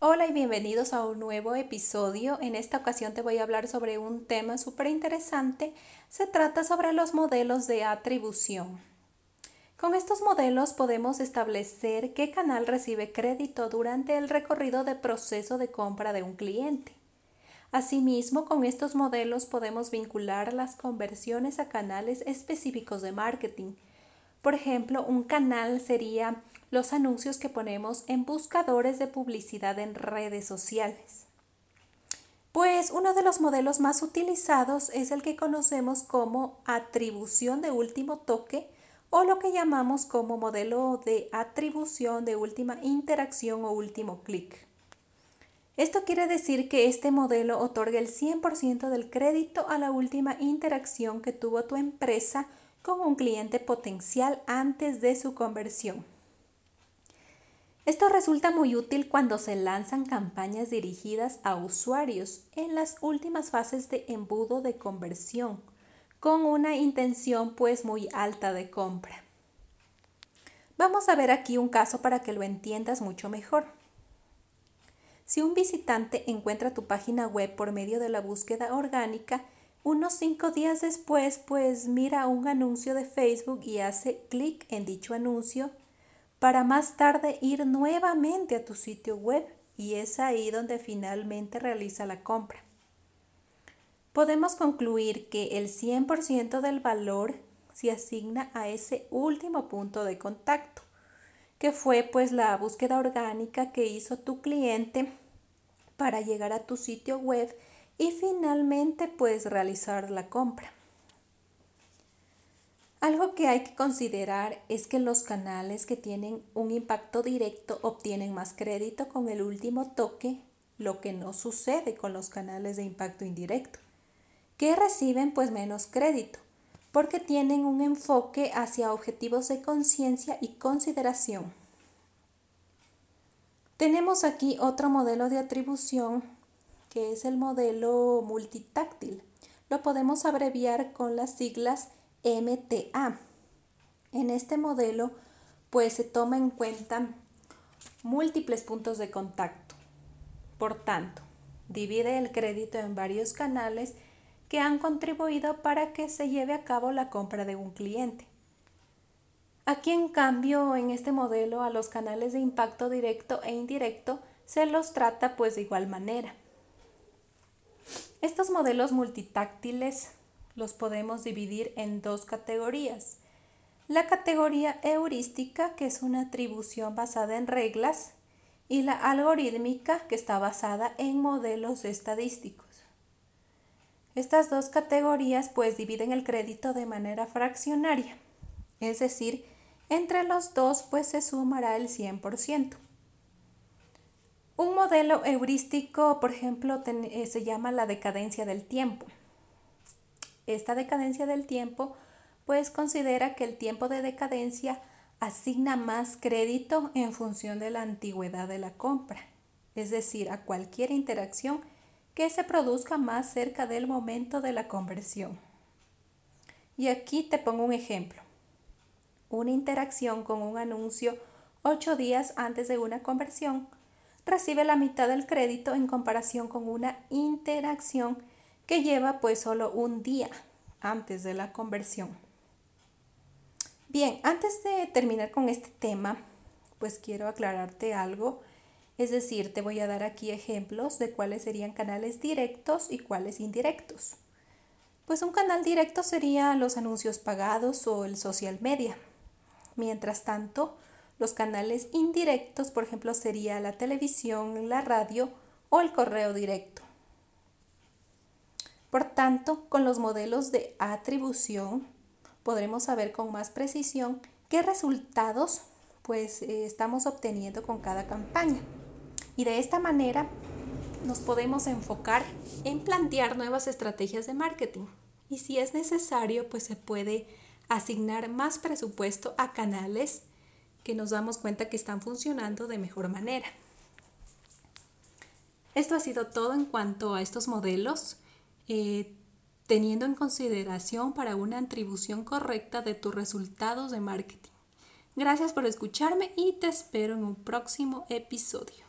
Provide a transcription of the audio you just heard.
Hola y bienvenidos a un nuevo episodio. En esta ocasión te voy a hablar sobre un tema súper interesante. Se trata sobre los modelos de atribución. Con estos modelos podemos establecer qué canal recibe crédito durante el recorrido de proceso de compra de un cliente. Asimismo, con estos modelos podemos vincular las conversiones a canales específicos de marketing. Por ejemplo, un canal sería los anuncios que ponemos en buscadores de publicidad en redes sociales. Pues uno de los modelos más utilizados es el que conocemos como atribución de último toque o lo que llamamos como modelo de atribución de última interacción o último clic. Esto quiere decir que este modelo otorga el 100% del crédito a la última interacción que tuvo tu empresa con un cliente potencial antes de su conversión. Esto resulta muy útil cuando se lanzan campañas dirigidas a usuarios en las últimas fases de embudo de conversión, con una intención pues muy alta de compra. Vamos a ver aquí un caso para que lo entiendas mucho mejor. Si un visitante encuentra tu página web por medio de la búsqueda orgánica, unos cinco días después pues mira un anuncio de Facebook y hace clic en dicho anuncio para más tarde ir nuevamente a tu sitio web y es ahí donde finalmente realiza la compra. Podemos concluir que el 100% del valor se asigna a ese último punto de contacto, que fue pues la búsqueda orgánica que hizo tu cliente para llegar a tu sitio web y finalmente pues realizar la compra. Algo que hay que considerar es que los canales que tienen un impacto directo obtienen más crédito con el último toque, lo que no sucede con los canales de impacto indirecto, que reciben pues menos crédito, porque tienen un enfoque hacia objetivos de conciencia y consideración. Tenemos aquí otro modelo de atribución que es el modelo multitáctil. Lo podemos abreviar con las siglas MTA. En este modelo, pues se toma en cuenta múltiples puntos de contacto. Por tanto, divide el crédito en varios canales que han contribuido para que se lleve a cabo la compra de un cliente. Aquí, en cambio, en este modelo, a los canales de impacto directo e indirecto se los trata pues de igual manera. Estos modelos multitáctiles los podemos dividir en dos categorías. La categoría heurística, que es una atribución basada en reglas, y la algorítmica, que está basada en modelos estadísticos. Estas dos categorías pues dividen el crédito de manera fraccionaria, es decir, entre los dos pues se sumará el 100%. Un modelo heurístico, por ejemplo, eh, se llama la decadencia del tiempo. Esta decadencia del tiempo pues considera que el tiempo de decadencia asigna más crédito en función de la antigüedad de la compra, es decir, a cualquier interacción que se produzca más cerca del momento de la conversión. Y aquí te pongo un ejemplo. Una interacción con un anuncio ocho días antes de una conversión recibe la mitad del crédito en comparación con una interacción que lleva pues solo un día antes de la conversión. Bien, antes de terminar con este tema, pues quiero aclararte algo. Es decir, te voy a dar aquí ejemplos de cuáles serían canales directos y cuáles indirectos. Pues un canal directo sería los anuncios pagados o el social media. Mientras tanto, los canales indirectos, por ejemplo, sería la televisión, la radio o el correo directo. Por tanto, con los modelos de atribución podremos saber con más precisión qué resultados pues eh, estamos obteniendo con cada campaña. Y de esta manera nos podemos enfocar en plantear nuevas estrategias de marketing. Y si es necesario, pues se puede asignar más presupuesto a canales que nos damos cuenta que están funcionando de mejor manera. Esto ha sido todo en cuanto a estos modelos. Eh, teniendo en consideración para una atribución correcta de tus resultados de marketing. Gracias por escucharme y te espero en un próximo episodio.